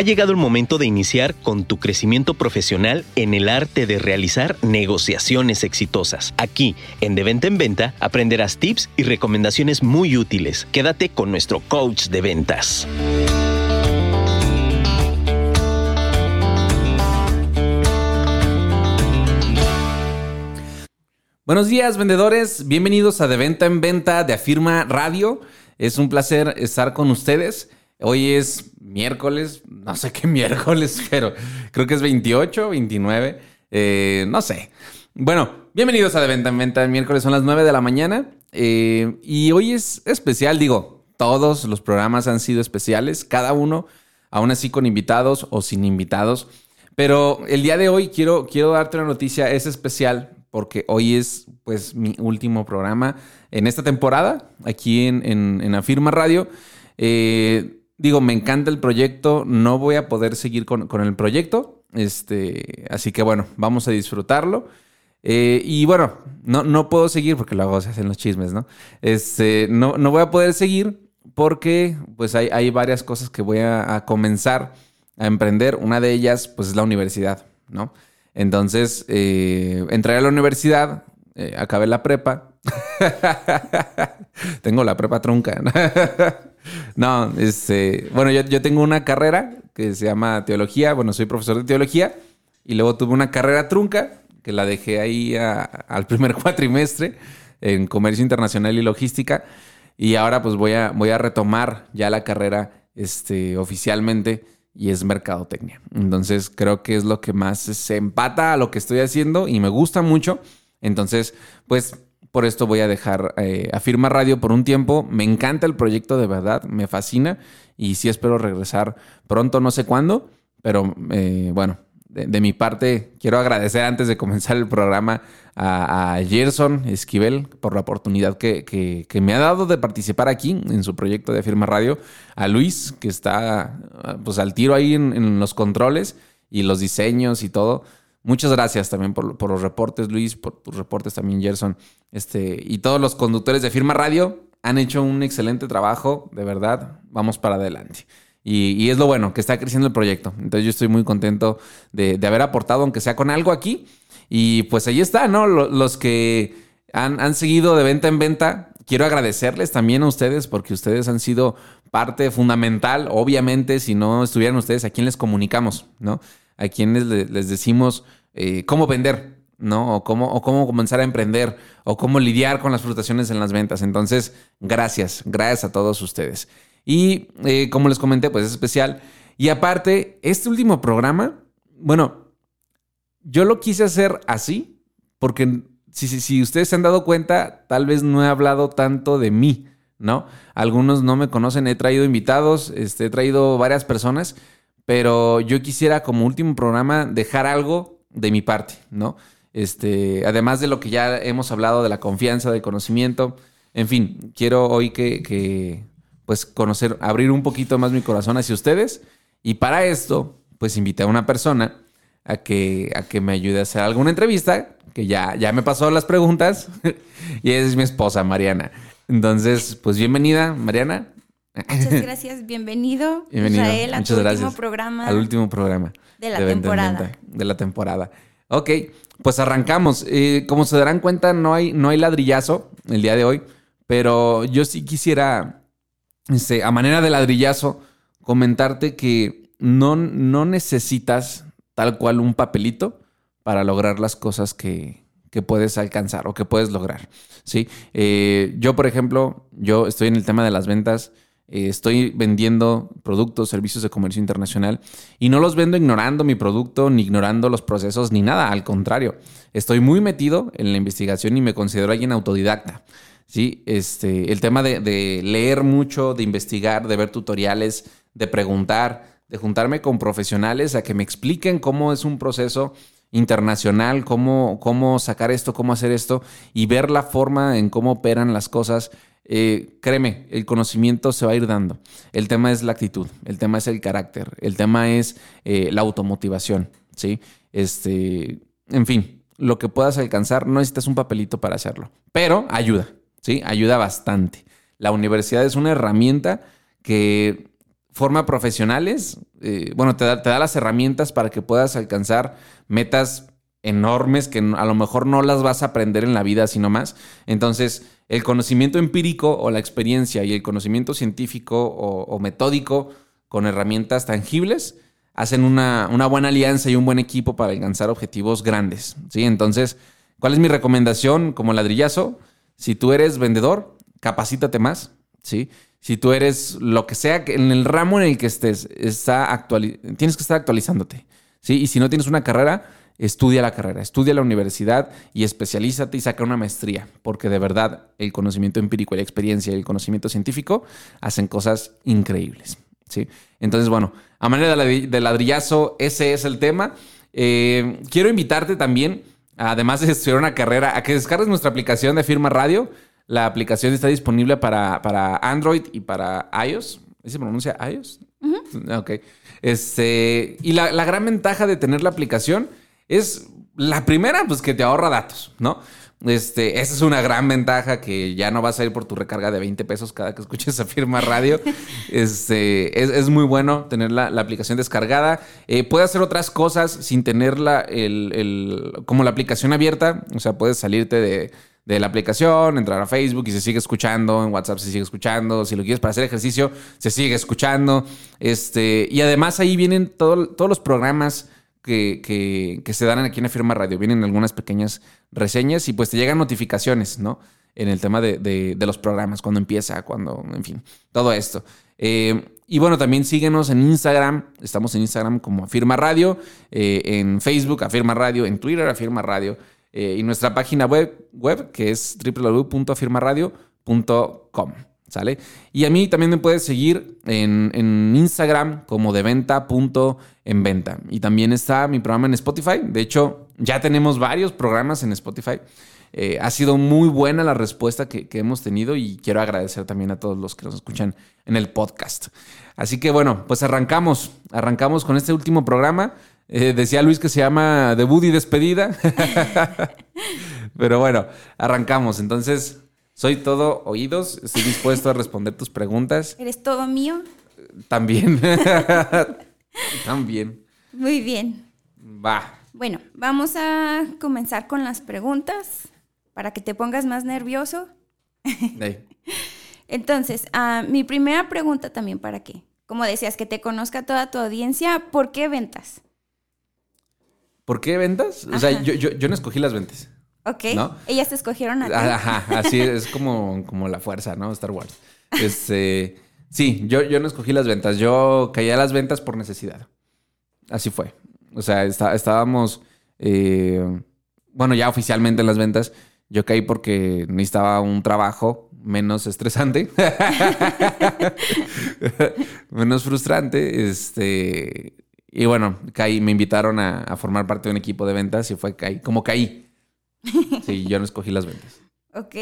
Ha llegado el momento de iniciar con tu crecimiento profesional en el arte de realizar negociaciones exitosas. Aquí, en De Venta en Venta, aprenderás tips y recomendaciones muy útiles. Quédate con nuestro coach de ventas. Buenos días, vendedores. Bienvenidos a De Venta en Venta de Afirma Radio. Es un placer estar con ustedes. Hoy es miércoles, no sé qué miércoles, pero creo que es 28, 29, eh, no sé. Bueno, bienvenidos a De Venta en Venta. miércoles son las 9 de la mañana eh, y hoy es especial, digo, todos los programas han sido especiales, cada uno, aún así con invitados o sin invitados. Pero el día de hoy quiero, quiero darte una noticia, es especial porque hoy es pues mi último programa en esta temporada aquí en, en Afirma Radio. Eh, digo, me encanta el proyecto, no voy a poder seguir con, el proyecto, este, así que bueno, vamos a disfrutarlo. Eh, y bueno, no, no puedo seguir porque luego se hacen los chismes, ¿no? Este, no, no voy a poder seguir porque pues hay, hay varias cosas que voy a, comenzar a emprender. Una de ellas pues es la universidad, ¿no? Entonces, eh, entré a la universidad, eh, acabé la prepa. Tengo la prepa trunca. No, este, bueno, yo, tengo una carrera que se llama teología, bueno, soy profesor de teología y luego tuve una carrera trunca que la dejé ahí al primer cuatrimestre en comercio internacional y logística y ahora pues voy a, voy a retomar ya la carrera este, oficialmente y es mercadotecnia. Entonces creo que es lo que más se empata a lo que estoy haciendo y me gusta mucho. Entonces, pues por esto voy a dejar eh, a Firma Radio por un tiempo. Me encanta el proyecto, de verdad, me fascina y sí espero regresar pronto, no sé cuándo, pero eh, bueno, de, mi parte quiero agradecer antes de comenzar el programa a, Gerson Esquivel por la oportunidad que, me ha dado de participar aquí en su proyecto de Firma Radio, a Luis que está pues al tiro ahí en los controles y los diseños y todo. Muchas gracias también por, los reportes, Luis, por tus reportes también, Gerson. Este, y todos los conductores de Firma Radio han hecho un excelente trabajo, de verdad. Vamos para adelante. Y, es lo bueno, que está creciendo el proyecto. Entonces yo estoy muy contento de, haber aportado, aunque sea con algo aquí. Y pues ahí está, ¿no? Los que han, han seguido de venta en venta, quiero agradecerles también a ustedes porque ustedes han sido parte fundamental. Obviamente, si no estuvieran ustedes, ¿a quién les comunicamos? ¿No? A quienes les decimos eh, cómo vender, ¿no? O cómo, o cómo comenzar a emprender, o cómo lidiar con las frustraciones en las ventas. Entonces, gracias, gracias a todos ustedes. Y eh, como les comenté, pues es especial. Y aparte, este último programa, bueno, yo lo quise hacer así, porque si, si, si ustedes se han dado cuenta, tal vez no he hablado tanto de mí, ¿no? Algunos no me conocen, he traído invitados, este, he traído varias personas, pero yo quisiera como último programa dejar algo de mi parte, ¿no? Este, además de lo que ya hemos hablado de la confianza, del conocimiento, en fin, quiero hoy que, pues conocer, abrir un poquito más mi corazón hacia ustedes y para esto, pues invité a una persona a que, a que me ayude a hacer alguna entrevista, que ya, ya me pasó las preguntas, y es mi esposa, Mariana. Entonces, pues bienvenida, Mariana. Muchas gracias, bienvenido, Israel, a tu último programa. Al último programa. De la temporada. de la temporada. Ok, pues arrancamos. Eh, como se darán cuenta, no hay, no hay ladrillazo el día de hoy, pero yo sí quisiera, este, a manera de ladrillazo, comentarte que no, no necesitas tal cual un papelito para lograr las cosas que, que puedes alcanzar o que puedes lograr. ¿sí? Eh, yo, por ejemplo, yo estoy en el tema de las ventas eh, estoy vendiendo productos, servicios de comercio internacional y no los vendo ignorando mi producto, ni ignorando los procesos, ni nada. Al contrario, estoy muy metido en la investigación y me considero alguien autodidacta. ¿sí? Este, el tema de, de leer mucho, de investigar, de ver tutoriales, de preguntar, de juntarme con profesionales a que me expliquen cómo es un proceso internacional, cómo, cómo sacar esto, cómo hacer esto y ver la forma en cómo operan las cosas eh, créeme, el conocimiento se va a ir dando. El tema es la actitud, el tema es el carácter, el tema es eh, la automotivación, ¿sí? Este, en fin, lo que puedas alcanzar, no necesitas un papelito para hacerlo, pero ayuda, ¿sí? Ayuda bastante. La universidad es una herramienta que forma profesionales. Eh, bueno, te da, te da las herramientas para que puedas alcanzar metas enormes que a lo mejor no las vas a aprender en la vida, sino más. Entonces, el conocimiento empírico o la experiencia y el conocimiento científico o, metódico con herramientas tangibles hacen una, buena alianza y un buen equipo para alcanzar objetivos grandes. ¿sí? Entonces, ¿cuál es mi recomendación como ladrillazo? Si tú eres vendedor, capacítate más. ¿sí? Si tú eres lo que sea, en el ramo en el que estés, está tienes que estar actualizándote. ¿sí? Y si no tienes una carrera, estudia la carrera, estudia la universidad y especialízate y saca una maestría, porque de verdad el conocimiento empírico, la experiencia y el conocimiento científico hacen cosas increíbles. ¿sí? Entonces, bueno, a manera de ladrillazo, ese es el tema. Eh, quiero invitarte también, además de estudiar una carrera, a que descargues nuestra aplicación de Firma Radio. La aplicación está disponible para, para Android y para iOS. ¿Se pronuncia iOS? Ok. Este, y la, la gran ventaja de tener la aplicación es la primera, pues que te ahorra datos, ¿no? Este, esa es una gran ventaja que ya no vas a ir por tu recarga de 20 pesos cada que escuches a firma radio. Este, es, muy bueno tener la, aplicación descargada. Eh, puedes hacer otras cosas sin tenerla el, como la aplicación abierta. O sea, puedes salirte de, la aplicación, entrar a Facebook y se sigue escuchando, en WhatsApp se sigue escuchando, si lo quieres para hacer ejercicio, se sigue escuchando. Este, y además ahí vienen todos los programas que, se dan aquí en la firma radio. Vienen algunas pequeñas reseñas y pues te llegan notificaciones, ¿no? En el tema de, los programas, cuando empieza, cuando, en fin, todo esto. Eh, y bueno, también síguenos en Instagram. Estamos en Instagram como Afirma Radio, eh, en Facebook Afirma Radio, en Twitter Afirma Radio eh, y nuestra página web, web que es www.afirmaradio.com. ¿Sale? Y a mí también me puedes seguir en, en Instagram como de venta en venta. Y también está mi programa en Spotify. De hecho, ya tenemos varios programas en Spotify. Eh, ha sido muy buena la respuesta que, hemos tenido y quiero agradecer también a todos los que nos escuchan en el podcast. Así que bueno, pues arrancamos. Arrancamos con este último programa. Eh, decía Luis que se llama Debut y Despedida. Pero bueno, arrancamos. Entonces, soy todo oídos. Estoy dispuesto a responder tus preguntas. ¿Eres todo mío? También. También. Muy bien. Va. Bueno, vamos a comenzar con las preguntas para que te pongas más nervioso. Entonces, ah, mi primera pregunta también para qué. Como decías, que te conozca toda tu audiencia, ¿por qué ventas? ¿Por qué ventas? O sea, yo, no escogí las ventas. Ok. Ellas te escogieron a ti. Ajá, así es como, como la fuerza, ¿no? Star Wars. Este. Sí, yo, yo no escogí las ventas. Yo caí a las ventas por necesidad. Así fue. O sea, estábamos, eh, bueno, ya oficialmente en las ventas. Yo caí porque necesitaba un trabajo menos estresante, menos frustrante. Este, y bueno, caí, me invitaron a, formar parte de un equipo de ventas y fue caí, como caí. Sí, yo no escogí las ventas. Ok.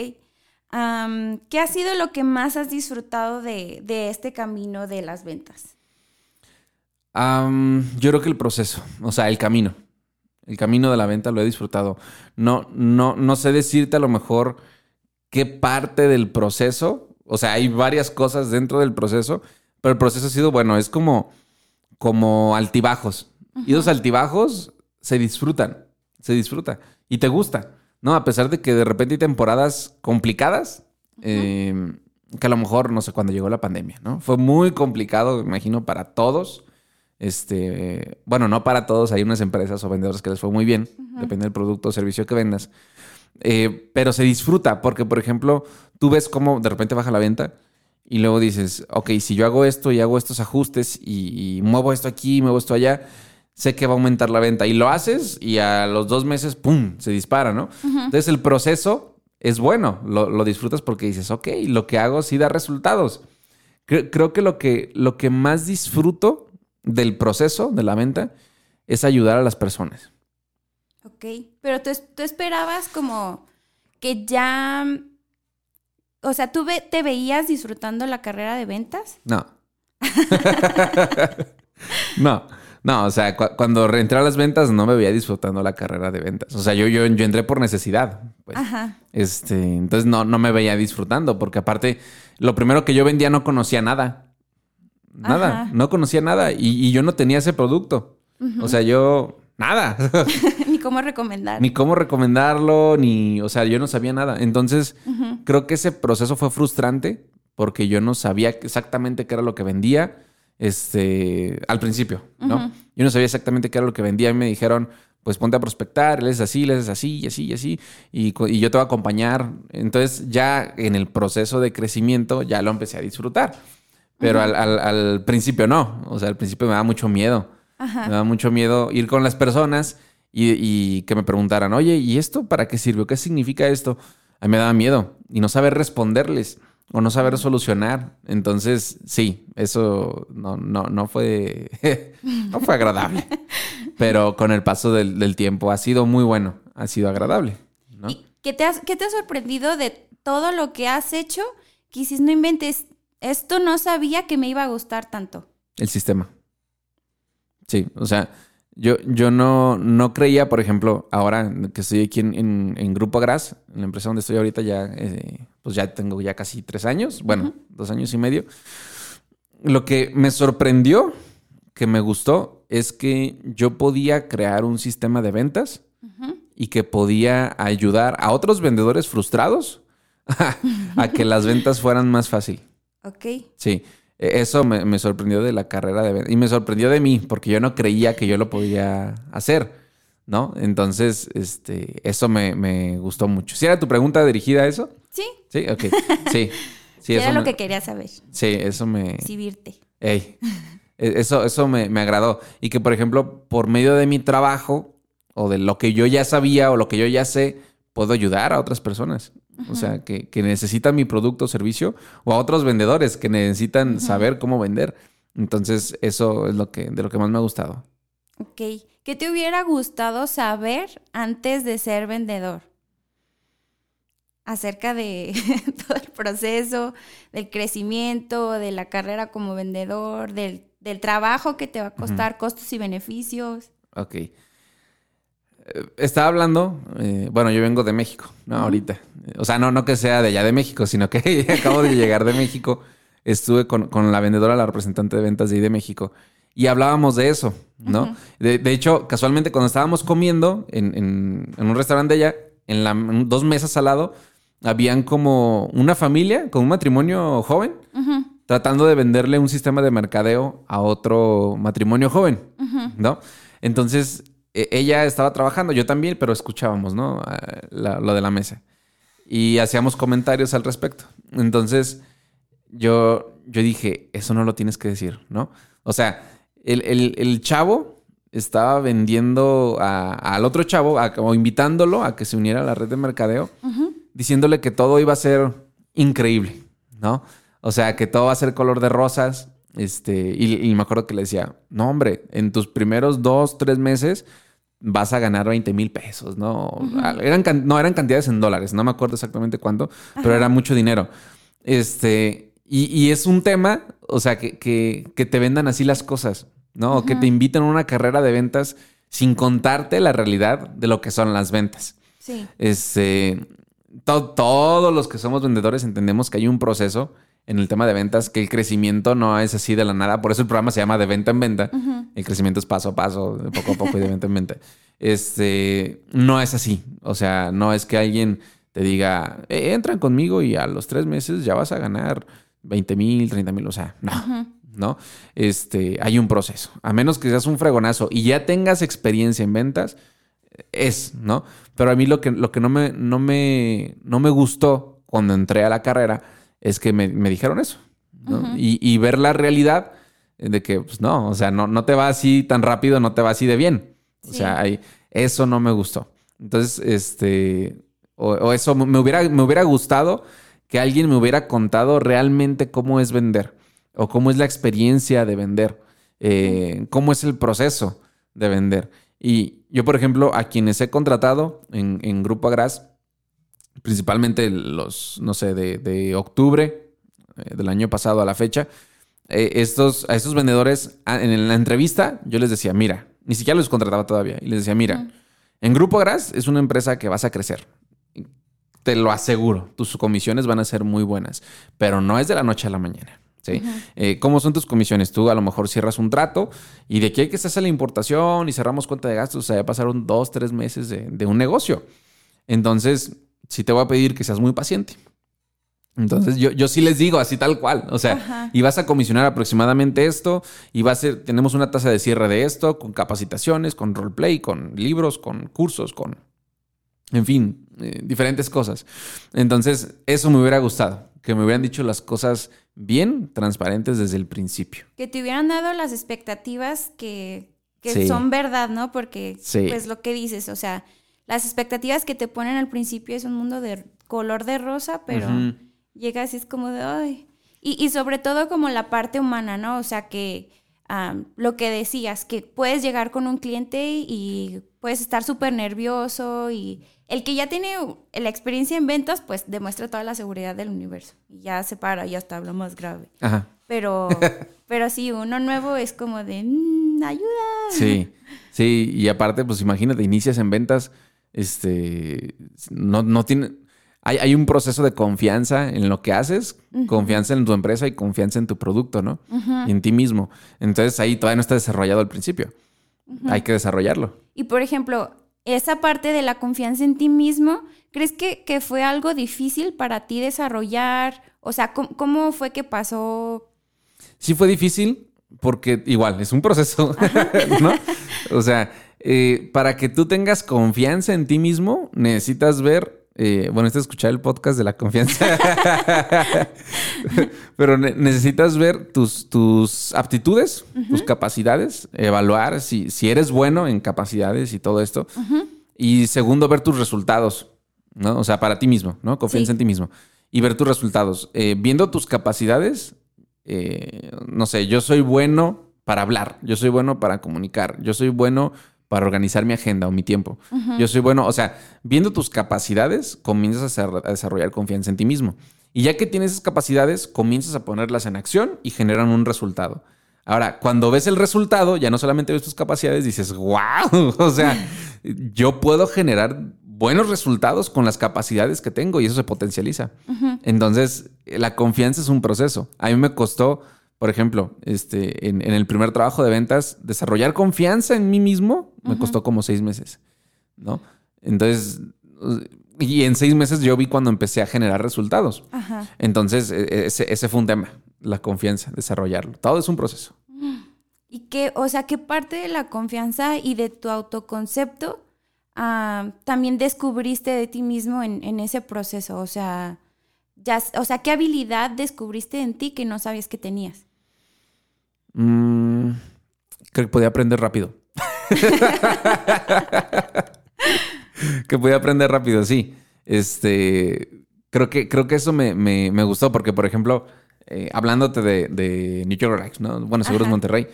¿Qué ha sido lo que más has disfrutado de, este camino de las ventas? yo creo que el proceso, o sea, el camino. El camino de la venta lo he disfrutado. No, no, no sé decirte a lo mejor qué parte del proceso, o sea, hay varias cosas dentro del proceso, pero el proceso ha sido, bueno, es como, como altibajos. Y los altibajos se disfrutan, se disfruta y te gusta. ¿no? A pesar de que de repente hay temporadas complicadas, em, que a lo mejor, no sé, cuando llegó la pandemia, ¿no? Fue muy complicado, me imagino, para todos. Este, bueno, no para todos, hay unas empresas o vendedores que les fue muy bien, depende del producto o servicio que vendas. Eh, pero se disfruta porque, por ejemplo, tú ves cómo de repente baja la venta y luego dices, ok, si yo hago esto y hago estos ajustes y, y muevo esto aquí, muevo esto allá, sé que va a aumentar la venta. Y lo haces y a los dos meses, ¡pum!, se dispara, ¿no? Entonces el proceso es bueno, lo, disfrutas porque dices, ok, lo que hago sí da resultados. Creo, que, lo que lo que más disfruto del proceso de la venta es ayudar a las personas. Ok, pero tú, tú esperabas como que ya... O sea, ¿tú te veías disfrutando la carrera de ventas? No. no. No, o sea, cuando entré a las ventas no me veía disfrutando la carrera de ventas. O sea, yo, yo, yo entré por necesidad. Pues. Ajá. Este, entonces no, no me veía disfrutando, porque aparte, lo primero que yo vendía no conocía nada. nada, Ajá. no conocía nada y, y yo no tenía ese producto. O sea, yo, nada. Ni cómo recomendar. ni cómo recomendarlo, ni, o sea, yo no sabía nada. Entonces, creo que ese proceso fue frustrante porque yo no sabía exactamente qué era lo que vendía, este, al principio, ¿no? Yo no sabía exactamente qué era lo que vendía y me dijeron, pues ponte a prospectar, le es así, le es así, y así, y así, y, yo te voy a acompañar. Entonces, ya en el proceso de crecimiento, ya lo empecé a disfrutar. Pero al, al- al principio no, o sea, al principio me daba mucho miedo. Ajá. Me da mucho miedo ir con las personas y, y que me preguntaran, oye, ¿y esto para qué sirve? ¿Qué significa esto? A mí me daba miedo y no saber responderles o no saber solucionar. Entonces, sí, eso no, no, no fue, no fue agradable. Pero con el paso del, del tiempo ha sido muy bueno, ha sido agradable. ¿no? ¿Y qué te, has, qué te ha sorprendido de todo lo que has hecho? Que dices, no inventes, esto no sabía que me iba a gustar tanto. El sistema. Sí, o sea, yo, yo no, no creía, por ejemplo, ahora que estoy aquí en, en- en Grupo Gras, en la empresa donde estoy ahorita ya, eh, pues ya tengo ya casi tres años, bueno, dos años y medio. Lo que me sorprendió, que me gustó, es que yo podía crear un sistema de ventas y que podía ayudar a otros vendedores frustrados a que las ventas fueran más fácil. Ok. Sí, eso me, me sorprendió de la carrera de y me sorprendió de mí porque yo no creía que yo lo podía hacer, ¿no? Entonces, este, eso me, me gustó mucho. ¿Si era tu pregunta dirigida a eso? Sí, Sí, ok, sí. Sí, era lo me, que quería saber. sí, eso me... Exhibirte. Ey, e- eso, eso me, me agradó. Y que, por ejemplo, por medio de mi trabajo o de lo que yo ya sabía o lo que yo ya sé, puedo ayudar a otras personas. O sea, que, que necesitan mi producto o servicio o a otros vendedores que necesitan saber cómo vender. Entonces, eso es lo que, de lo que más me ha gustado. Ok. ¿Qué te hubiera gustado saber antes de ser vendedor? Acerca de todo el proceso, del crecimiento, de la carrera como vendedor, del, del trabajo que te va a costar, costos y beneficios. Ok. Eh, Estaba hablando, eh, bueno, yo vengo de México, ¿no? Ahorita. O sea, no, no que sea de allá de México, sino que acabo de llegar de México. Estuve con, con la vendedora, la representante de ventas de ahí de México. Y hablábamos de eso, ¿no? de, de hecho, casualmente cuando estábamos comiendo en, en- en un restaurante allá, en, la, en dos mesas al lado, habían como una familia con un matrimonio joven tratando de venderle un sistema de mercadeo a otro matrimonio joven, ¿no? Entonces, ella estaba trabajando, yo también, pero escuchábamos, ¿no? Ah, la- lo de la mesa. Y hacíamos comentarios al respecto. Entonces, yo, yo dije, eso no lo tienes que decir, ¿no? O sea, el, el- el chavo estaba vendiendo a- al otro chavo, a- o invitándolo a que se uniera a la red de mercadeo, diciéndole que todo iba a ser increíble, ¿no? O sea, que todo va a ser color de rosas. Este, y, y me acuerdo que le decía, no, hombre, en tus primeros dos, tres meses vas a ganar 20 mil pesos, ¿no? eran, no, eran cantidades en dólares, no me acuerdo exactamente cuánto, pero era mucho dinero. Este, y, y es un tema, o sea, que, que- que te vendan así las cosas, ¿no? O que te inviten a una carrera de ventas sin contarte la realidad de lo que son las ventas. Sí. Este, to- todos los que somos vendedores entendemos que hay un proceso en el tema de ventas, que el crecimiento no es así de la nada. Por eso el programa se llama de venta en venta. El crecimiento es paso a paso, de poco a poco y de venta en venta. Este, no es así. O sea, no es que alguien te diga, "Eh, entran conmigo y a los tres meses ya vas a ganar 20 mil, 30 mil. O sea, no. ¿no? Este, hay un proceso. A menos que seas un fregonazo y ya tengas experiencia en ventas, es, ¿no? Pero a mí lo que, lo que no, me, no, me, no me gustó cuando entré a la carrera es que me, me dijeron eso, ¿no? y, y ver la realidad de que, pues no, o sea, no, no te va así tan rápido, no te va así de bien. O sea, hay, eso no me gustó. Entonces, este, o, o eso me hubiera, me hubiera gustado que alguien me hubiera contado realmente cómo es vender o cómo es la experiencia de vender, eh, cómo es el proceso de vender. Y yo, por ejemplo, a quienes he contratado en, en Grupo Agras, principalmente los, no sé, de, de octubre eh, del año pasado a la fecha, eh, estos, a estos vendedores, en la entrevista, yo les decía, mira, ni siquiera los contrataba todavía, y les decía, mira, en Grupo Agras es una empresa que vas a crecer. Te lo aseguro, tus comisiones van a ser muy buenas, pero no es de la noche a la mañana. ¿sí? Eh, ¿Cómo son tus comisiones? Tú a lo mejor cierras un trato y de aquí hay que se hace la importación y cerramos cuenta de gastos, o sea, ya pasaron dos, tres meses de, de un negocio. Entonces, sí te voy a pedir que seas muy paciente. Entonces yo, yo sí les digo así tal cual, o sea, Ajá. y vas a comisionar aproximadamente esto, y va a ser, tenemos una tasa de cierre de esto, con capacitaciones, con roleplay, con libros, con cursos, con, en fin, eh, diferentes cosas. Entonces, eso me hubiera gustado, que me hubieran dicho las cosas bien transparentes desde el principio. Que te hubieran dado las expectativas que, que Sí. son verdad, ¿no? Porque, Sí. pues lo que dices, o sea, las expectativas que te ponen al principio es un mundo de color de rosa, pero llegas y es como de, ay. Y, y sobre todo como la parte humana, ¿no? O sea, que am, lo que decías, que puedes llegar con un cliente y puedes estar súper nervioso y el que ya tiene la experiencia en ventas, pues demuestra toda la seguridad del universo. Y ya se para, ya está, habla más grave. Ajá. Pero, pero sí, uno nuevo es como de, "Mm, ayuda. Sí, sí, y aparte, pues imagínate, inicias en ventas, este, no, no tiene, hay, hay un proceso de confianza en lo que haces, confianza en tu empresa y confianza en tu producto, ¿no? Y en ti mismo. Entonces ahí todavía no está desarrollado al principio. Hay que desarrollarlo. Y por ejemplo, esa parte de la confianza en ti mismo, ¿crees que, que fue algo difícil para ti desarrollar? O sea, ¿cómo, cómo fue que pasó? Sí fue difícil porque igual es un proceso, ¿no? O sea, eh, para que tú tengas confianza en ti mismo, necesitas ver, eh, bueno, este es escuchar el podcast de la confianza, pero ne- necesitas ver tus, tus aptitudes, tus capacidades, evaluar si, si eres bueno en capacidades y todo esto. Y segundo, ver tus resultados, ¿no? O sea, para ti mismo, ¿no? Confianza Sí. en ti mismo. Y ver tus resultados. Eh, viendo tus capacidades, eh, no sé, yo soy bueno para hablar, yo soy bueno para comunicar, yo soy bueno para organizar mi agenda o mi tiempo. Yo soy bueno, o sea, viendo tus capacidades, comienzas a, desarrollar confianza en ti mismo. Y ya que tienes esas capacidades, comienzas a ponerlas en acción y generan un resultado. Ahora, cuando ves el resultado, ya no solamente ves tus capacidades, dices, wow, o sea, yo puedo generar buenos resultados con las capacidades que tengo y eso se potencializa. Entonces, la confianza es un proceso. A mí me costó, por ejemplo, este, en, en el primer trabajo de ventas, desarrollar confianza en mí mismo me costó como seis meses, ¿no? Entonces, y en seis meses yo vi cuando empecé a generar resultados. Ajá. Entonces, e- ese, ese fue un tema, la confianza, desarrollarlo. Todo es un proceso. ¿Y qué, o sea, qué parte de la confianza y de tu autoconcepto ah, también descubriste de ti mismo en, en ese proceso? O sea, ya, o sea, ¿qué habilidad descubriste en ti que no sabías que tenías? Mm, creo que podía aprender rápido. que podía aprender rápido, sí. Este, creo que, creo que eso me, me- me gustó porque, por ejemplo, eh, hablándote de, de New York ¿no? Bueno, Seguros Ajá. Monterrey.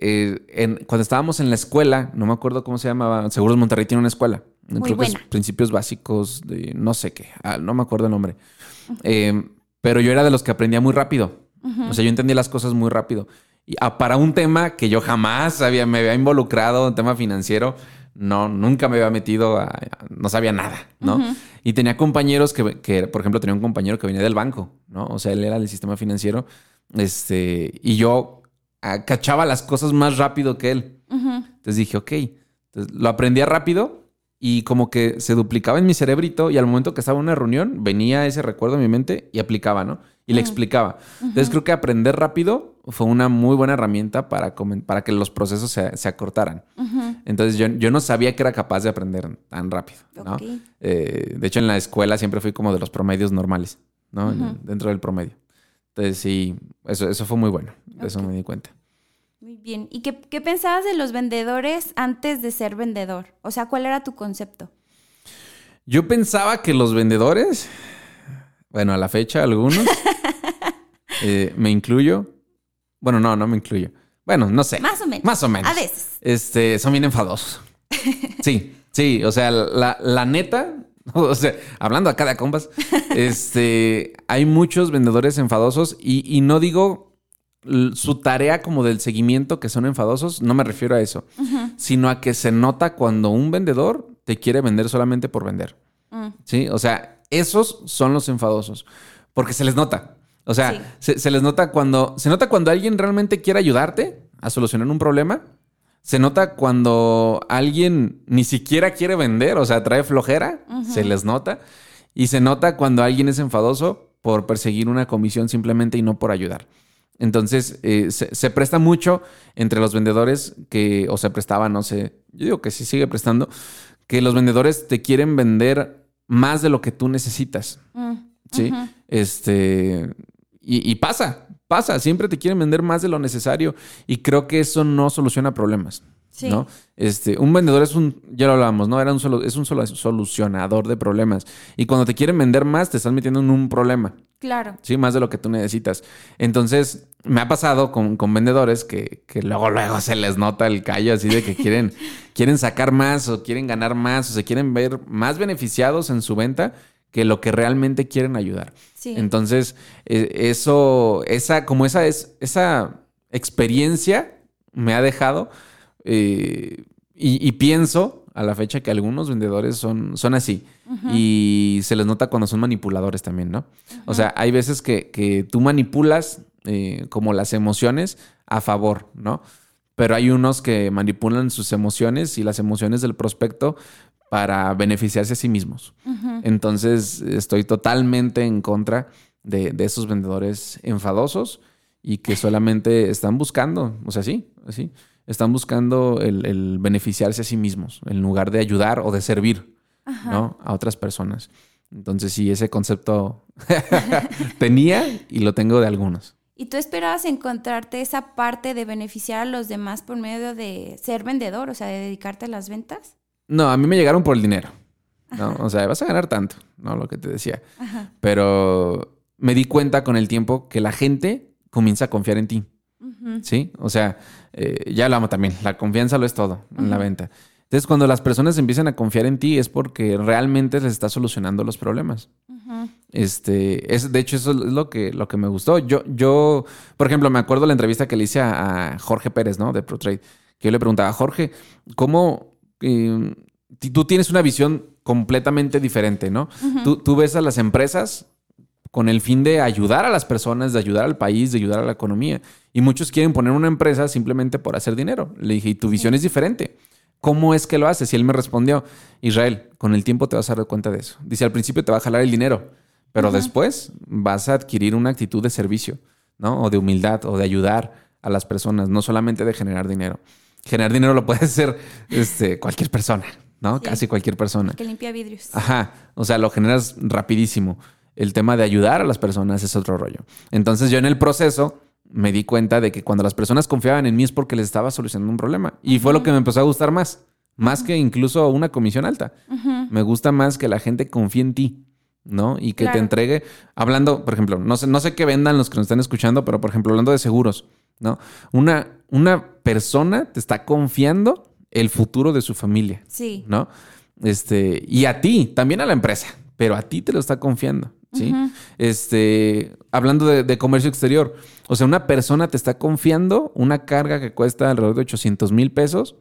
eh, en- cuando estábamos en la escuela, no me acuerdo cómo se llamaba, Seguros Monterrey tiene una escuela. Muy creo que es buena. principios básicos de no sé qué, ah, no me acuerdo el nombre. Eh, pero yo era de los que aprendía muy rápido. O sea, yo entendía las cosas muy rápido. Ah, para un tema que yo jamás había, me había involucrado, un tema financiero, no, nunca me había metido, a- no sabía nada, ¿no? Y tenía compañeros que, que, por ejemplo, tenía un compañero que venía del banco, ¿no? O sea, él era del sistema financiero, este, y yo ah, cachaba las cosas más rápido que él. Entonces dije, ok, Entonces, lo aprendía rápido y como que se duplicaba en mi cerebrito y al momento que estaba en una reunión venía ese recuerdo en mi mente y aplicaba, ¿no? Y le explicaba. Entonces creo que aprender rápido fue una muy buena herramienta para, para que los procesos se, se acortaran. Entonces yo, yo no sabía que era capaz de aprender tan rápido. Eh, de hecho en la escuela siempre fui como de los promedios normales, ¿no? En- Dentro del promedio. Entonces sí, eso, eso fue muy bueno. De Eso me di cuenta. Muy bien. ¿Y qué, qué pensabas de los vendedores antes de ser vendedor? O sea, ¿cuál era tu concepto? Yo pensaba que los vendedores, bueno, a la fecha algunos, eh, me incluyo. Bueno, no, no me incluyo. Bueno, no sé. Más o menos. Más o menos. A veces. Este, son bien enfadosos. Sí, sí, o sea, la, la neta, o sea, hablando acá de compas, este, hay muchos vendedores enfadosos y, y no digo su tarea como del seguimiento que son enfadosos, no me refiero a eso, sino a que se nota cuando un vendedor te quiere vender solamente por vender. Mm. Sí, o sea, esos son los enfadosos, porque se les nota. O sea, se, se les nota cuando. Se nota cuando alguien realmente quiere ayudarte a solucionar un problema. Se nota cuando alguien ni siquiera quiere vender, o sea, trae flojera, se les nota. Y se nota cuando alguien es enfadoso por perseguir una comisión simplemente y no por ayudar. Entonces, eh, se, se presta mucho entre los vendedores que, o se prestaba, no sé, yo digo que sí sigue prestando, que los vendedores te quieren vender más de lo que tú necesitas. Mm, Sí, este, y, y pasa, pasa, siempre te quieren vender más de lo necesario y creo que eso no soluciona problemas. Sí. ¿no? Este, un vendedor es un, ya lo hablábamos, ¿no? Era un solo, es un solo solucionador de problemas. Y cuando te quieren vender más, te están metiendo en un problema. Claro. Sí, más de lo que tú necesitas. Entonces, me ha pasado con, con vendedores que, que luego, luego se les nota el callo así de que quieren, quieren sacar más o quieren ganar más o se quieren ver más beneficiados en su venta que lo que realmente quieren ayudar. Sí. Entonces, eh, eso, esa, como esa es, esa experiencia me ha dejado eh, y, y pienso a la fecha que algunos vendedores son, son así. Y se les nota cuando son manipuladores también, ¿no? O sea, hay veces que, que tú manipulas eh, como las emociones a favor, ¿no? Pero hay unos que manipulan sus emociones y las emociones del prospecto para beneficiarse a sí mismos. Entonces, estoy totalmente en contra de, de esos vendedores enfadosos y que solamente están buscando, o sea, sí, así, están buscando el, el beneficiarse a sí mismos en lugar de ayudar o de servir, ¿no? A otras personas. Entonces, sí, ese concepto tenía y lo tengo de algunos. ¿Y tú esperabas encontrarte esa parte de beneficiar a los demás por medio de ser vendedor, o sea, de dedicarte a las ventas? No, a mí me llegaron por el dinero. ¿no? O sea, vas a ganar tanto, ¿no? Lo que te decía. Ajá. Pero me di cuenta con el tiempo que la gente comienza a confiar en ti. ¿Sí? O sea, eh, ya hablamos también, la confianza lo es todo en la venta. Entonces, cuando las personas empiezan a confiar en ti es porque realmente les estás solucionando los problemas. Este, es, de hecho, eso es lo que, lo que me gustó. Yo, yo, por ejemplo, me acuerdo la entrevista que le hice a, a Jorge Pérez, ¿no? De ProTrade, que yo le preguntaba, Jorge, ¿cómo eh, ti- tú tienes una visión completamente diferente, ¿no? tú, tú ves a las empresas con el fin de ayudar a las personas, de ayudar al país, de ayudar a la economía. Y muchos quieren poner una empresa simplemente por hacer dinero. Le dije, y tu visión es diferente. ¿Cómo es que lo haces? Y él me respondió, Israel, con el tiempo te vas a dar cuenta de eso. Dice, al principio te va a jalar el dinero, pero después vas a adquirir una actitud de servicio, ¿no? O de humildad, o de ayudar a las personas, no solamente de generar dinero. Generar dinero lo puede hacer este, cualquier persona, ¿no? Sí. Casi cualquier persona. Que limpia vidrios. Ajá, o sea, lo generas rapidísimo. El tema de ayudar a las personas es otro rollo. Entonces yo en el proceso me di cuenta de que cuando las personas confiaban en mí es porque les estaba solucionando un problema. Y fue lo que me empezó a gustar más. Más que incluso una comisión alta. Me gusta más que la gente confíe en ti, ¿no? Y que te entregue, hablando, por ejemplo, no sé, no sé qué vendan los que nos están escuchando, pero por ejemplo, hablando de seguros, ¿no? Una, una persona te está confiando el futuro de su familia. Sí. ¿no? Este, y a ti, también a la empresa, pero a ti te lo está confiando, ¿sí? Este, hablando de, de comercio exterior, o sea, una persona te está confiando una carga que cuesta alrededor de 800 mil pesos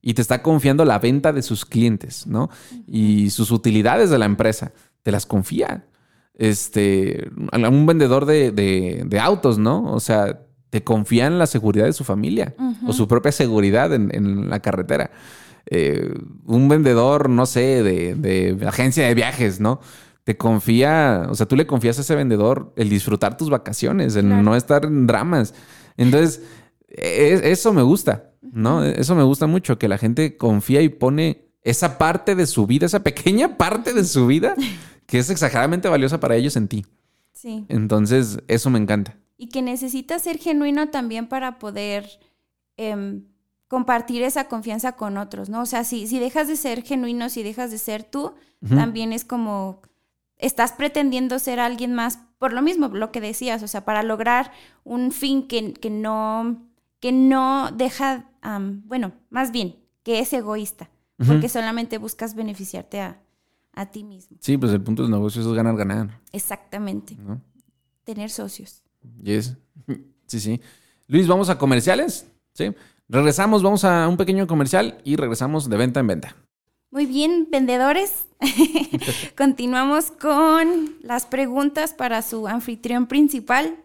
y te está confiando la venta de sus clientes, ¿no? Y sus utilidades de la empresa, te las confía. Este, a un vendedor de, de- de autos, ¿no? O sea, te confía en la seguridad de su familia o su propia seguridad en, en la carretera. Eh, un vendedor, no sé, de, de agencia de viajes, ¿no? Te confía, o sea, tú le confías a ese vendedor el disfrutar tus vacaciones, el Claro. no estar en dramas. Entonces, e- eso me gusta, ¿no? Eso me gusta mucho, que la gente confía y pone esa parte de su vida, esa pequeña parte de su vida, que es exageradamente valiosa para ellos en ti. Sí. Entonces, eso me encanta. Y que necesitas ser genuino también para poder em, compartir esa confianza con otros, ¿no? O sea, si, si dejas de ser genuino, si dejas de ser tú, también es como estás pretendiendo ser alguien más por lo mismo, lo que decías, o sea, para lograr un fin que, que no, que no deja, am, bueno, más bien, que es egoísta, porque solamente buscas beneficiarte a, a ti mismo. Sí, pues el punto del negocio es ganar, ganar, Exactamente, ¿no? tener socios. Yes. Sí, sí. Luis, vamos a comerciales. Sí. Regresamos, vamos a un pequeño comercial y regresamos de venta en venta. Muy bien, vendedores. Continuamos con las preguntas para su anfitrión principal.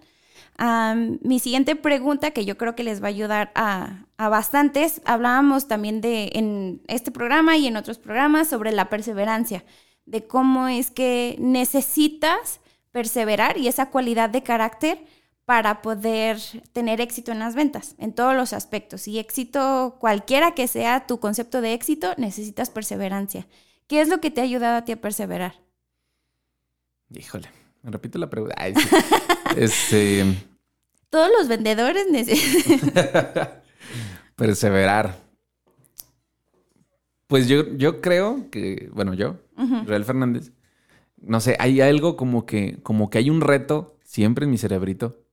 mi siguiente pregunta, que yo creo que les va a ayudar a, a, bastantes, hablábamos también de en este programa y en otros programas sobre la perseverancia, de cómo es que necesitas perseverar y esa cualidad de carácter para poder tener éxito en las ventas, en todos los aspectos. Y éxito, cualquiera que sea tu concepto de éxito, necesitas perseverancia. ¿Qué es lo que te ha ayudado a ti a perseverar? Híjole, me repito la pregunta. este... Todos los vendedores necesitan... perseverar. Pues yo, yo creo que, bueno, yo, Real Fernández, no sé, hay algo como que, como que hay un reto siempre en mi cerebrito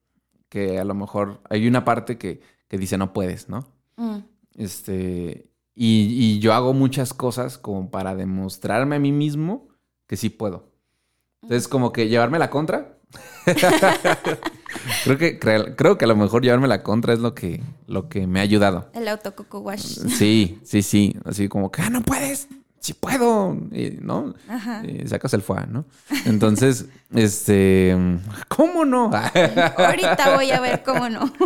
que a lo mejor hay una parte que, dice no puedes, ¿no? Mm. Este, y, yo hago muchas cosas como para demostrarme a mí mismo que sí puedo. Entonces, como que llevarme la contra. creo, que, creo, que a lo mejor llevarme la contra es lo que, lo que me ha ayudado. El autococo wash. Sí, sí, sí. Así como que, ah, no puedes sí puedo, ¿no? Ajá. Y sacas el fuá, ¿no? Entonces, este, ¿cómo no? Ahorita voy a ver cómo no.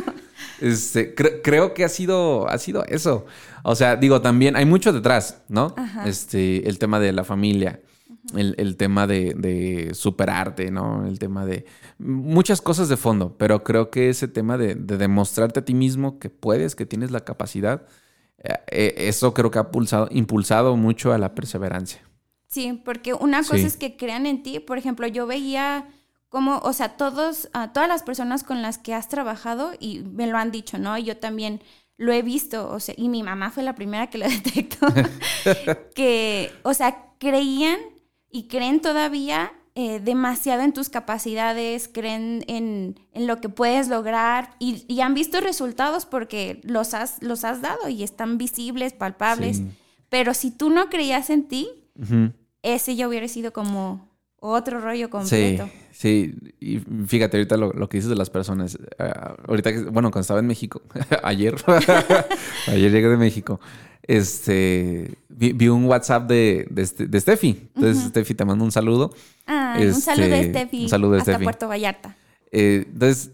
Este, creo que ha sido, ha sido eso. O sea, digo, también hay mucho detrás, ¿no? Este, el tema de la familia, el, tema de, superarte, ¿no? El tema de muchas cosas de fondo, pero creo que ese tema de, de demostrarte a ti mismo que puedes, que tienes la capacidad, eh, eh, eso creo que ha pulsado, impulsado mucho a la perseverancia. Sí, porque una cosa es que crean en ti. Por ejemplo, yo veía como, o sea, todos, todas las personas con las que has trabajado y me lo han dicho, ¿no? Y yo también lo he visto, o sea, y mi mamá fue la primera que lo detectó, que, o sea, creían y creen todavía eh, demasiado en tus capacidades, creen en, lo que puedes lograr y, han visto resultados porque los has, los has dado y están visibles, palpables. Pero si tú no creías en ti, ese ya hubiera sido como otro rollo completo. Sí, sí. Y fíjate ahorita lo, que dices de las personas. Ah, ahorita, bueno, cuando estaba en México, ayer, ayer llegué de México este, vi, un WhatsApp de, de, Steffi. Entonces, Steffi, te mando un saludo. Ah, un saludo de este, Steffi. Un saludo de hasta Puerto Vallarta. Eh, entonces,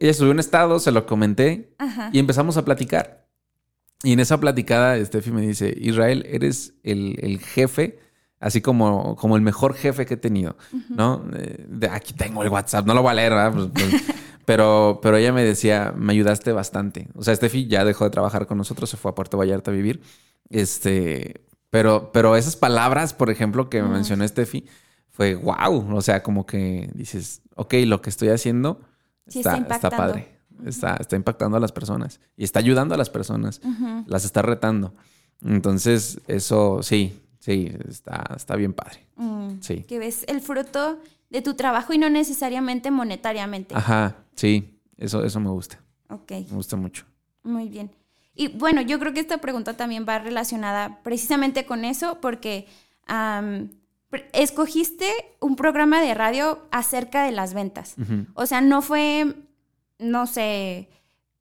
ella subió un estado, se lo comenté y empezamos a platicar. Y en esa platicada, Steffi me dice, Israel, eres el, jefe, así como, como el mejor jefe que he tenido, ¿no? Eh, de, aquí tengo el WhatsApp, no lo voy a leer, ¿verdad? Pues, pues, pero, pero ella me decía, me ayudaste bastante. O sea, Steffi ya dejó de trabajar con nosotros, se fue a Puerto Vallarta a vivir. Este, pero, pero esas palabras, por ejemplo, que me mencionó Steffi, fue wow. O sea, como que dices, ok, lo que estoy haciendo está, está, padre. Está, está impactando a las personas y está ayudando a las personas. Las está retando. Entonces, eso sí, sí, está, está bien padre. Mm, sí. Que ves el fruto de tu trabajo y no necesariamente monetariamente. Ajá, sí, eso, eso me gusta. Ok. Me gusta mucho. Muy bien. Y bueno, yo creo que esta pregunta también va relacionada precisamente con eso, porque escogiste un programa de radio acerca de las ventas. O sea, no fue, no sé,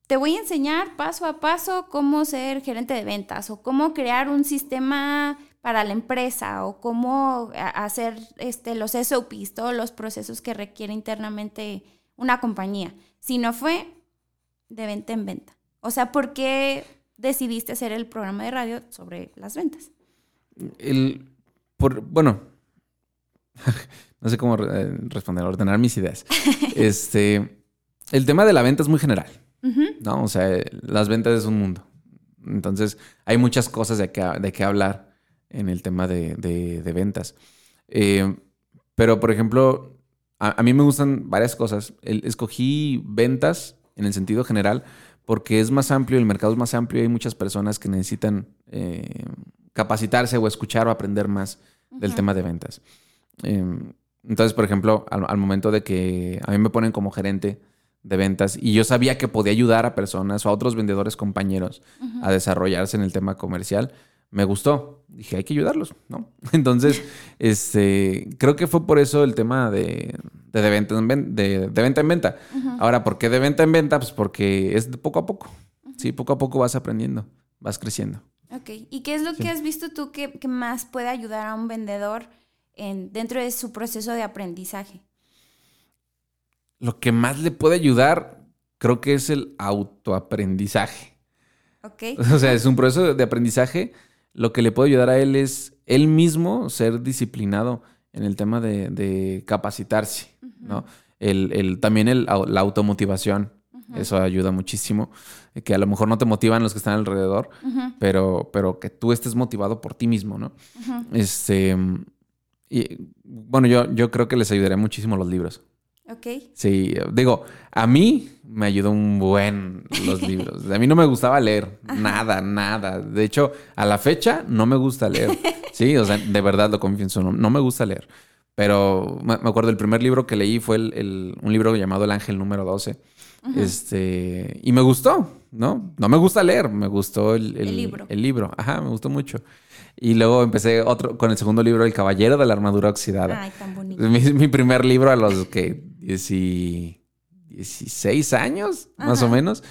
te voy a enseñar paso a paso cómo ser gerente de ventas o cómo crear un sistema para la empresa o cómo hacer este, los SOPs, todos los procesos que requiere internamente una compañía, sino fue de venta en venta. O sea, ¿por qué decidiste hacer el programa de radio sobre las ventas? El, por, bueno, no sé cómo eh, responder, ordenar mis ideas. este, el tema de la venta es muy general, ¿no? O sea, las ventas es un mundo. Entonces, hay muchas cosas de que, de qué hablar en el tema de, ventas. Eh, pero, por ejemplo, a, mí me gustan varias cosas. escogí ventas en el sentido general porque es más amplio, el mercado es más amplio y hay muchas personas que necesitan eh, capacitarse o escuchar o aprender más del tema de ventas. Em, entonces, por ejemplo, al, momento de que a mí me ponen como gerente de ventas y yo sabía que podía ayudar a personas o a otros vendedores compañeros a desarrollarse en el tema comercial, me gustó. Dije, hay que ayudarlos, ¿no? Entonces, este, creo que fue por eso el tema de, de, venta, en venta, de, venta en venta. Ahora, ¿por qué de venta en venta? Pues porque es de poco a poco. Sí, poco a poco vas aprendiendo, vas creciendo. Ok, ¿y qué es lo que has visto tú que, que, más puede ayudar a un vendedor en, dentro de su proceso de aprendizaje? Lo que más le puede ayudar creo que es el autoaprendizaje. Ok. O sea, es un proceso de aprendizaje. Lo que le puede ayudar a él es él mismo ser disciplinado en el tema de, de capacitarse, ¿no? El, el, también el, la automotivación. Eso ayuda muchísimo. Que a lo mejor no te motivan los que están alrededor, pero, pero que tú estés motivado por ti mismo, ¿no? Este. Y, bueno, yo, yo creo que les ayudaría muchísimo los libros. Ok. Sí, digo, a mí me ayudó un buen los libros. A mí no me gustaba leer, nada, nada. De hecho, a la fecha no me gusta leer. Sí, o sea, de verdad lo confieso, no, no me gusta leer. Pero me, acuerdo, el primer libro que leí fue el, un libro llamado El Ángel número 12. Este, y me gustó, ¿no? No me gusta leer, me gustó el, el libro. El libro, ajá, me gustó mucho. Y luego empecé otro con el segundo libro, El Caballero de la Armadura Oxidada. Ay, tan bonito. Mi, mi primer libro a los que 16 años, más o menos.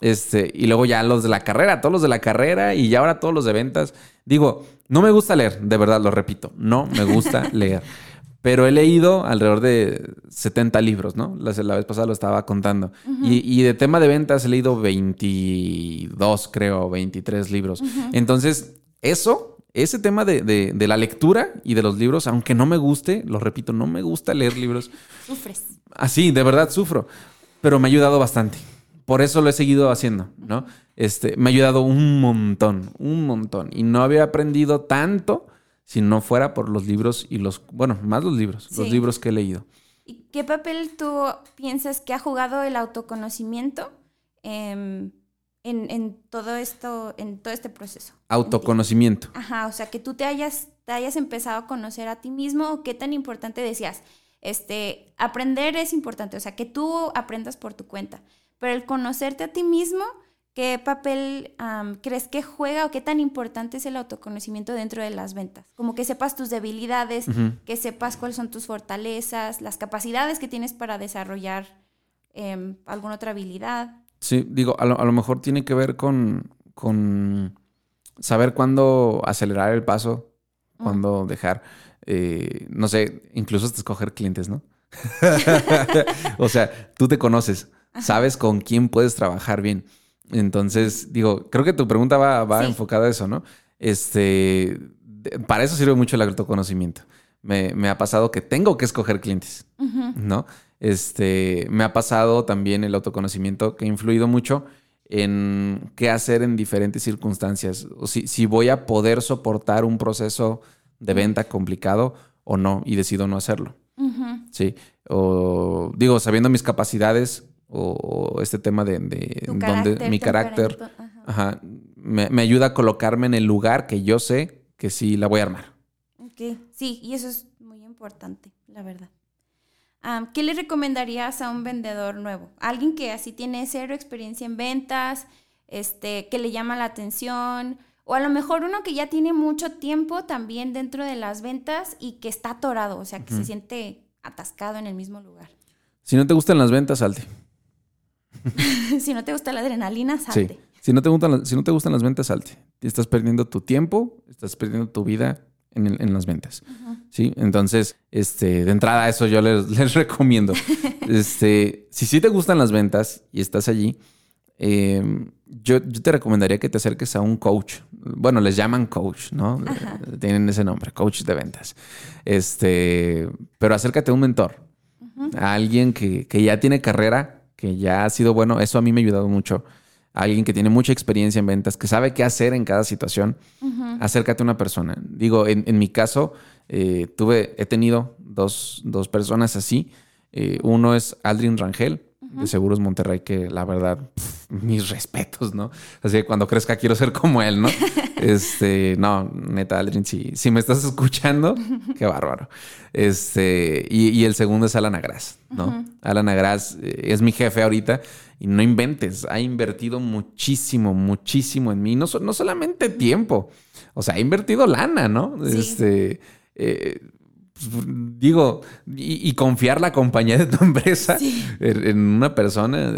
Este, y luego ya los de la carrera, todos los de la carrera y ya ahora todos los de ventas. Digo, no me gusta leer, de verdad, lo repito, no me gusta leer. Pero he leído alrededor de 70 libros, ¿no? La, la vez pasada lo estaba contando. y, y, de tema de ventas he leído 22, creo, 23 libros. Entonces, eso ese tema de, de, la lectura y de los libros, aunque no me guste, lo repito, no me gusta leer libros. Sufres. Así, de verdad sufro. Pero me ha ayudado bastante. Por eso lo he seguido haciendo, ¿no? Este, me ha ayudado un montón, un montón. Y no había aprendido tanto si no fuera por los libros y los, bueno, más los libros, los libros que he leído. ¿Y qué papel tú piensas que ha jugado el autoconocimiento? Eh, en, todo esto, en todo este proceso. Autoconocimiento. Ajá, o sea, que tú te hayas, te hayas empezado a conocer a ti mismo, o qué tan importante decías, este, aprender es importante, o sea, que tú aprendas por tu cuenta, pero el conocerte a ti mismo, ¿qué papel crees que juega o qué tan importante es el autoconocimiento dentro de las ventas? Como que sepas tus debilidades, que sepas cuáles son tus fortalezas, las capacidades que tienes para desarrollar em, alguna otra habilidad. Sí, digo, a lo, mejor tiene que ver con, con saber cuándo acelerar el paso, cuándo dejar. Eh, no sé, incluso hasta escoger clientes, ¿no? o sea, tú te conoces, sabes con quién puedes trabajar bien. Entonces, digo, creo que tu pregunta va, va enfocada a eso, ¿no? Este, para eso sirve mucho el autoconocimiento. Me, me, ha pasado que tengo que escoger clientes, ¿no? Este, me ha pasado también el autoconocimiento que ha influido mucho en qué hacer en diferentes circunstancias. O si, si voy a poder soportar un proceso de venta complicado o no, y decido no hacerlo. Sí. O digo, sabiendo mis capacidades o, este tema de, donde mi carácter me, me, ayuda a colocarme en el lugar que yo sé que sí la voy a armar. Ok, sí, y eso es muy importante, la verdad. ¿Qué le recomendarías a un vendedor nuevo? Alguien que así tiene cero experiencia en ventas, este, que le llama la atención, o a lo mejor uno que ya tiene mucho tiempo también dentro de las ventas y que está atorado, o sea, que se siente atascado en el mismo lugar. Si no te gustan las ventas, salte. si no te gusta la adrenalina, salte. Sí. Si no, te gustan, si no te gustan las ventas, salte. Estás perdiendo tu tiempo, estás perdiendo tu vida en, las ventas. ¿Sí? Entonces, este, de entrada, eso yo les, recomiendo. este, si sí te gustan las ventas y estás allí, em, yo, te recomendaría que te acerques a un coach. Bueno, les llaman coach, ¿no? Tienen ese nombre, coach de ventas. Este, pero acércate a un mentor, a alguien que, que ya tiene carrera, que ya ha sido bueno. Eso a mí me ha ayudado mucho alguien que tiene mucha experiencia en ventas, que sabe qué hacer en cada situación, acércate a una persona. Digo, en, mi caso, eh, tuve, he tenido dos, personas así. Eh, uno es Aldrin Rangel, de Seguros Monterrey, que la verdad, mis respetos, ¿no? Así que cuando crezca quiero ser como él, ¿no? este, no, neta, Aldrin, si, si me estás escuchando, qué bárbaro. Este, y, el segundo es Alan Agras, ¿no? Alan Agras eh, es mi jefe ahorita y no inventes, ha invertido muchísimo, muchísimo en mí. No, no solamente tiempo, o sea, ha invertido lana, ¿no? Este, eh, digo, y, confiar la compañía de tu empresa en, una persona,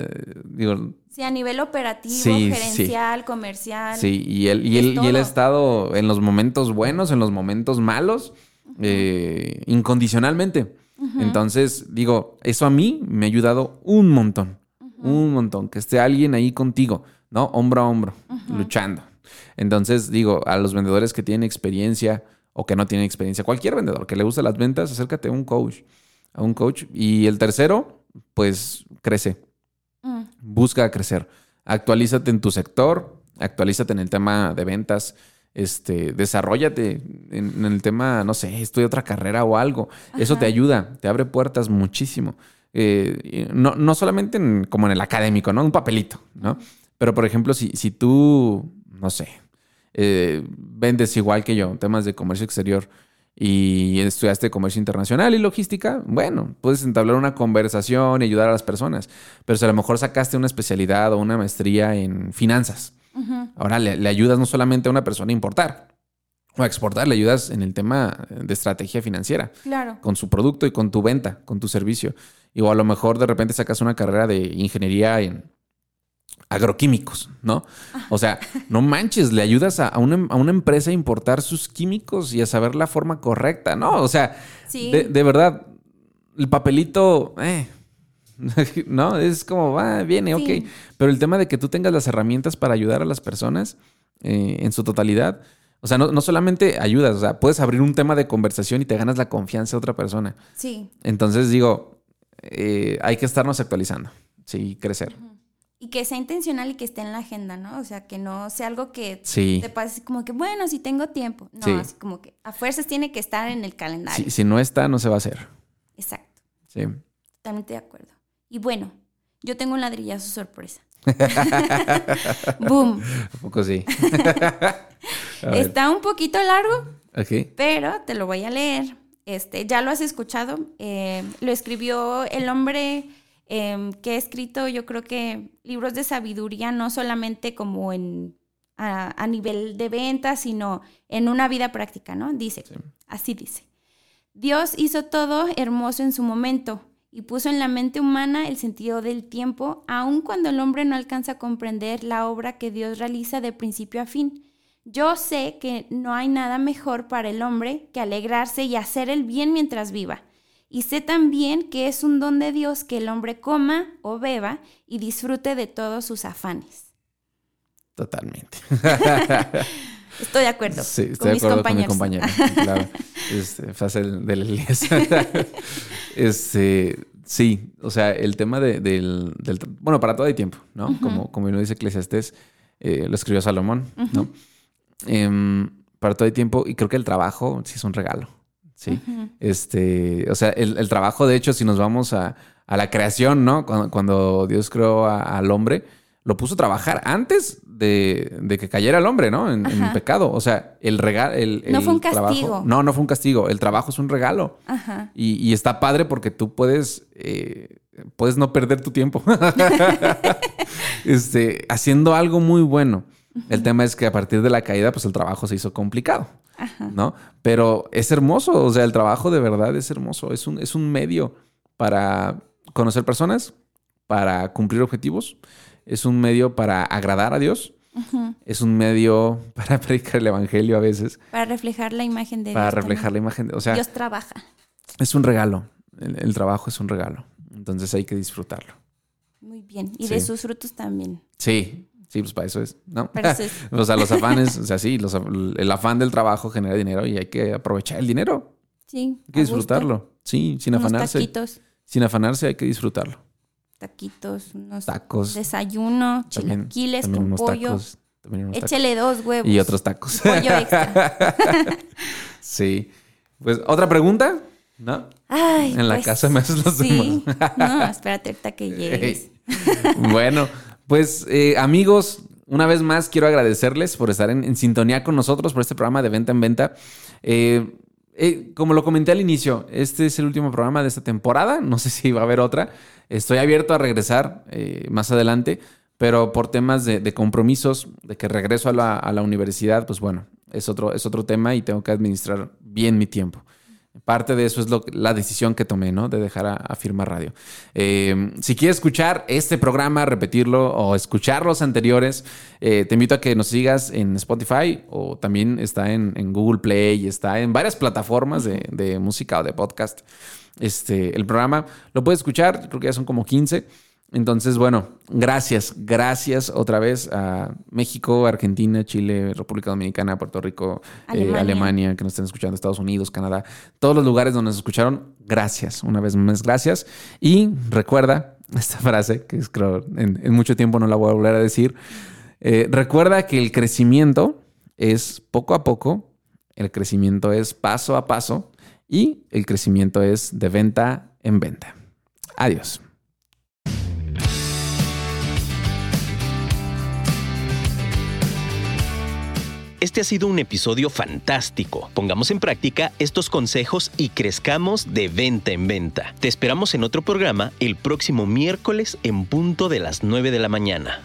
digo... Sí, a nivel operativo, gerencial, comercial. Sí, y él, y, él, y él ha estado en los momentos buenos, en los momentos malos, eh, incondicionalmente. Entonces, digo, eso a mí me ha ayudado un montón, un montón, que esté alguien ahí contigo, ¿no? Hombro a hombro, luchando. Entonces, digo, a los vendedores que tienen experiencia o que no tienen experiencia, cualquier vendedor que le guste las ventas, acércate a un coach, a un coach. Y el tercero, pues crece, mm. busca crecer, actualízate en tu sector, actualízate en el tema de ventas, este, desarrollate en, el tema, no sé, estudia otra carrera o algo. Eso te ayuda, te abre puertas muchísimo. Eh, no, no, solamente como en el académico, ¿no? Un papelito, ¿no? Pero, por ejemplo, si, si tú, no sé, eh, vendes igual que yo, temas de comercio exterior y estudiaste comercio internacional y logística, bueno, puedes entablar una conversación y ayudar a las personas. Pero si a lo mejor sacaste una especialidad o una maestría en finanzas, ahora le, ayudas no solamente a una persona a importar o a exportar, le ayudas en el tema de estrategia financiera. Claro. Con su producto y con tu venta, con tu servicio. Y o a lo mejor de repente sacas una carrera de ingeniería en agroquímicos, ¿no? O sea, no manches, le ayudas a, una, empresa a importar sus químicos y a saber la forma correcta, ¿no? O sea, de, verdad, el papelito, eh, ¿no? Es como, va, viene, ok. Pero el tema de que tú tengas las herramientas para ayudar a las personas eh, en su totalidad, o sea, no, solamente ayudas, o sea, puedes abrir un tema de conversación y te ganas la confianza de otra persona. Sí. Entonces digo, eh, hay que estarnos actualizando, sí, crecer. Y que sea intencional y que esté en la agenda, ¿no? O sea, que no sea algo que te pase como que, bueno, si tengo tiempo. No, así como que a fuerzas tiene que estar en el calendario. si no está, no se va a hacer. Exacto. Sí. Totalmente de acuerdo. Y bueno, yo tengo un ladrillazo sorpresa. Boom. Un poco sí. Está un poquito largo, okay. pero te lo voy a leer. Este, ya lo has escuchado. Eh, lo escribió el hombre Em, que he escrito yo creo que libros de sabiduría, no solamente como en a, nivel de venta, sino en una vida práctica, ¿no? Dice, así dice. Dios hizo todo hermoso en su momento y puso en la mente humana el sentido del tiempo, aun cuando el hombre no alcanza a comprender la obra que Dios realiza de principio a fin. Yo sé que no hay nada mejor para el hombre que alegrarse y hacer el bien mientras viva. Y sé también que es un don de Dios que el hombre coma o beba y disfrute de todos sus afanes. Totalmente. Estoy de acuerdo. Sí, estoy de acuerdo con mi compañero. Claro. Este, fácil del Elías. este, sí, o sea, el tema del, Bueno, para todo hay tiempo, ¿no? Como, como uno dice Eclesiastés, eh, lo escribió Salomón, ¿no? Em, para todo hay tiempo y creo que el trabajo sí es un regalo. Sí. Este, o sea, el, trabajo, de hecho, si nos vamos a, la creación, ¿no? Cuando, Dios creó al hombre, lo puso a trabajar antes de, que cayera el hombre, ¿no? En, el pecado. O sea, el regalo. El, no fue un castigo. no, no fue un castigo. El trabajo es un regalo. Ajá. Y, está padre porque tú puedes. Eh, puedes no perder tu tiempo. este, haciendo algo muy bueno. El tema es que a partir de la caída, pues el trabajo se hizo complicado. ¿no? Pero es hermoso, o sea, el trabajo de verdad es hermoso, es un, es un medio para conocer personas, para cumplir objetivos, es un medio para agradar a Dios, es un medio para predicar el Evangelio a veces. Para reflejar la imagen de Dios. Para reflejar la imagen de, o sea, Dios trabaja. Es un regalo, el, trabajo es un regalo, entonces hay que disfrutarlo. Muy bien, y de sus frutos también. Sí, Sí, pues para eso es, ¿no? o sea, los afanes, o sea, sí, el afán del trabajo genera dinero y hay que aprovechar el dinero. Sí. Hay que disfrutarlo. Sí, sin unos afanarse. Taquitos. Sin afanarse hay que disfrutarlo. Taquitos, unos tacos. Desayuno, chilaquiles con pollo. Tacos, también Échele dos huevos. Y otros tacos. pollo extra. sí. Pues, ¿otra pregunta? ¿No? Ay, en la pues, casa me haces los sí. no, espérate ahorita que llegues. bueno, pues eh, amigos, una vez más quiero agradecerles por estar en, sintonía con nosotros por este programa de venta en venta. Eh, eh, como lo comenté al inicio, este es el último programa de esta temporada. No sé si va a haber otra. Estoy abierto a regresar más adelante, pero por temas de, compromisos, de que regreso a la, universidad, pues bueno, es otro, es otro tema y tengo que administrar bien mi tiempo. Parte de eso es lo, la decisión que tomé, ¿no? De dejar a, Firma Radio. Eh, si quieres escuchar este programa, repetirlo o escuchar los anteriores, eh, te invito a que nos sigas en Spotify o también está en, Google Play, está en varias plataformas de, de música o de podcast. Este, el programa lo puedes escuchar, creo que ya son como 15. Entonces, bueno, gracias, gracias otra vez a México, Argentina, Chile, República Dominicana, Puerto Rico, eh, Alemania. que nos estén escuchando, Estados Unidos, Canadá, todos los lugares donde nos escucharon, gracias, una vez más, gracias. Y recuerda esta frase, que es, creo en, mucho tiempo no la voy a volver a decir, eh, recuerda que el crecimiento es poco a poco, el crecimiento es paso a paso y el crecimiento es de venta en venta. Adiós. Este ha sido un episodio fantástico. Pongamos en práctica estos consejos y crezcamos de venta en venta. Te esperamos en otro programa el próximo miércoles en punto de las 9 de la mañana.